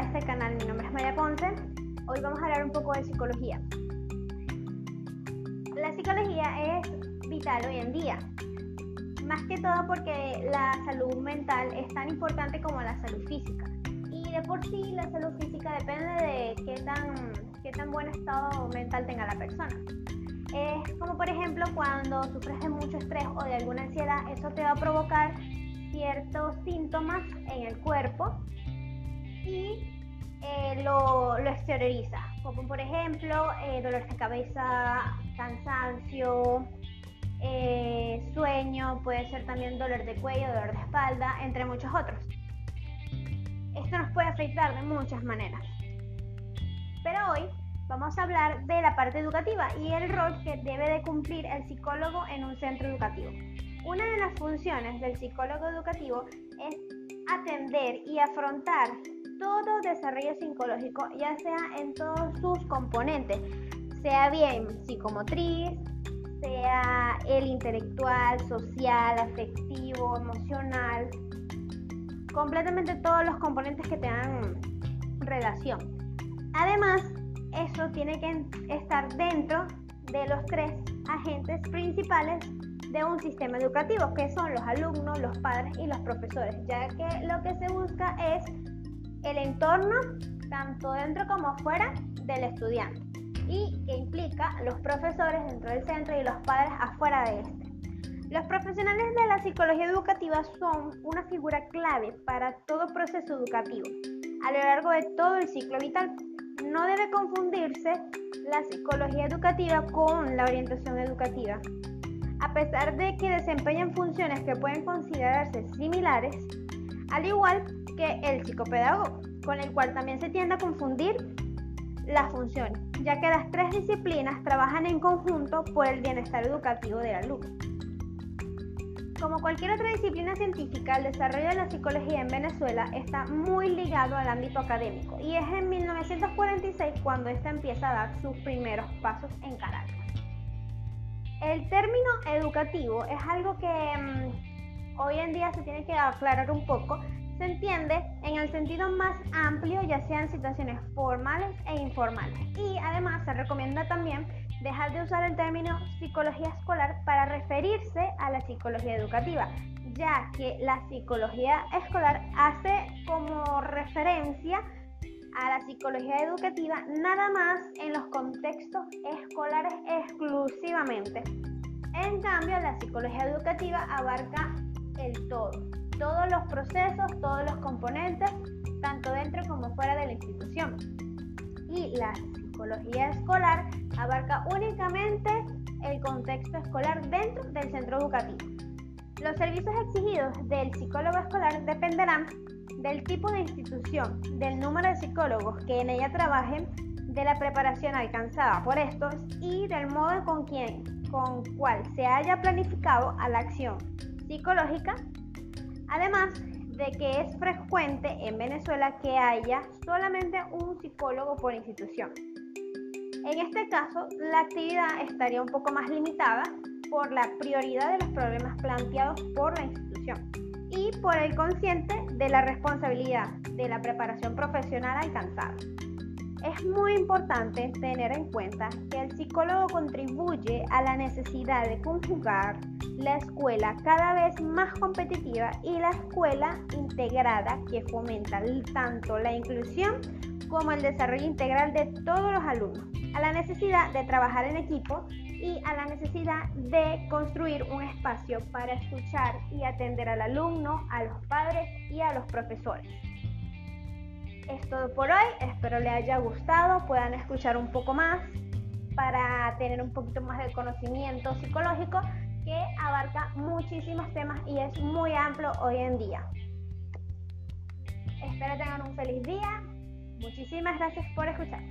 este canal. Mi nombre es María Ponce. Hoy vamos a hablar un poco de psicología. La psicología es vital hoy en día, más que todo porque la salud mental es tan importante como la salud física. Y de por sí la salud física depende de qué tan, qué tan buen estado mental tenga la persona. Es como por ejemplo cuando sufres de mucho estrés o de alguna ansiedad, eso te va a provocar ciertos síntomas en el cuerpo lo, lo, exterioriza, como por ejemplo eh, dolor de cabeza, cansancio, eh, sueño, puede ser también dolor de cuello, dolor de espalda, entre muchos otros. Esto nos puede afectar de muchas maneras. Pero hoy vamos a hablar de la parte educativa y el rol que debe de cumplir el psicólogo en un centro educativo. Una de las funciones del psicólogo educativo es atender y afrontar todo desarrollo psicológico, ya sea en todos sus componentes, sea bien psicomotriz, sea el intelectual, social, afectivo, emocional, completamente todos los componentes que tengan relación. Además, eso tiene que estar dentro de los tres agentes principales de un sistema educativo, que son los alumnos, los padres y los profesores, ya que lo que se busca es el entorno, tanto dentro como fuera del estudiante, y que implica los profesores dentro del centro y los padres afuera de este. Los profesionales de la psicología educativa son una figura clave para todo proceso educativo a lo largo de todo el ciclo vital. No debe confundirse la psicología educativa con la orientación educativa. A pesar de que desempeñan funciones que pueden considerarse similares, al igual que el psicopedagogo, con el cual también se tiende a confundir las funciones, ya que las tres disciplinas trabajan en conjunto por el bienestar educativo del alumno. Como cualquier otra disciplina científica, el desarrollo de la psicología en Venezuela está muy ligado al ámbito académico y es en 1946 cuando ésta empieza a dar sus primeros pasos en Caracas. El término educativo es algo que mm, hoy en día se tiene que aclarar un poco. Se entiende en el sentido más amplio, ya sean situaciones formales e informales. Y además se recomienda también dejar de usar el término psicología escolar para referirse a la psicología educativa, ya que la psicología escolar hace como referencia a la psicología educativa nada más en los contextos escolares exclusivamente. En cambio, la psicología educativa abarca el todo, todos los procesos, todos los componentes, tanto dentro como fuera de la institución. Y la psicología escolar abarca únicamente el contexto escolar dentro del centro educativo. Los servicios exigidos del psicólogo escolar dependerán del tipo de institución, del número de psicólogos que en ella trabajen, de la preparación alcanzada por estos y del modo con quien, con cual se haya planificado a la acción psicológica, además de que es frecuente en Venezuela que haya solamente un psicólogo por institución. En este caso, la actividad estaría un poco más limitada por la prioridad de los problemas planteados por la institución y por el consciente de la responsabilidad de la preparación profesional alcanzada. Es muy importante tener en cuenta que el psicólogo contribuye a la necesidad de conjugar la escuela cada vez más competitiva y la escuela integrada que fomenta tanto la inclusión como el desarrollo integral de todos los alumnos, a la necesidad de trabajar en equipo y a la necesidad de construir un espacio para escuchar y atender al alumno, a los padres y a los profesores. Es todo por hoy, espero les haya gustado, puedan escuchar un poco más para tener un poquito más de conocimiento psicológico que abarca muchísimos temas y es muy amplio hoy en día. Espero tengan un feliz día. Muchísimas gracias por escuchar.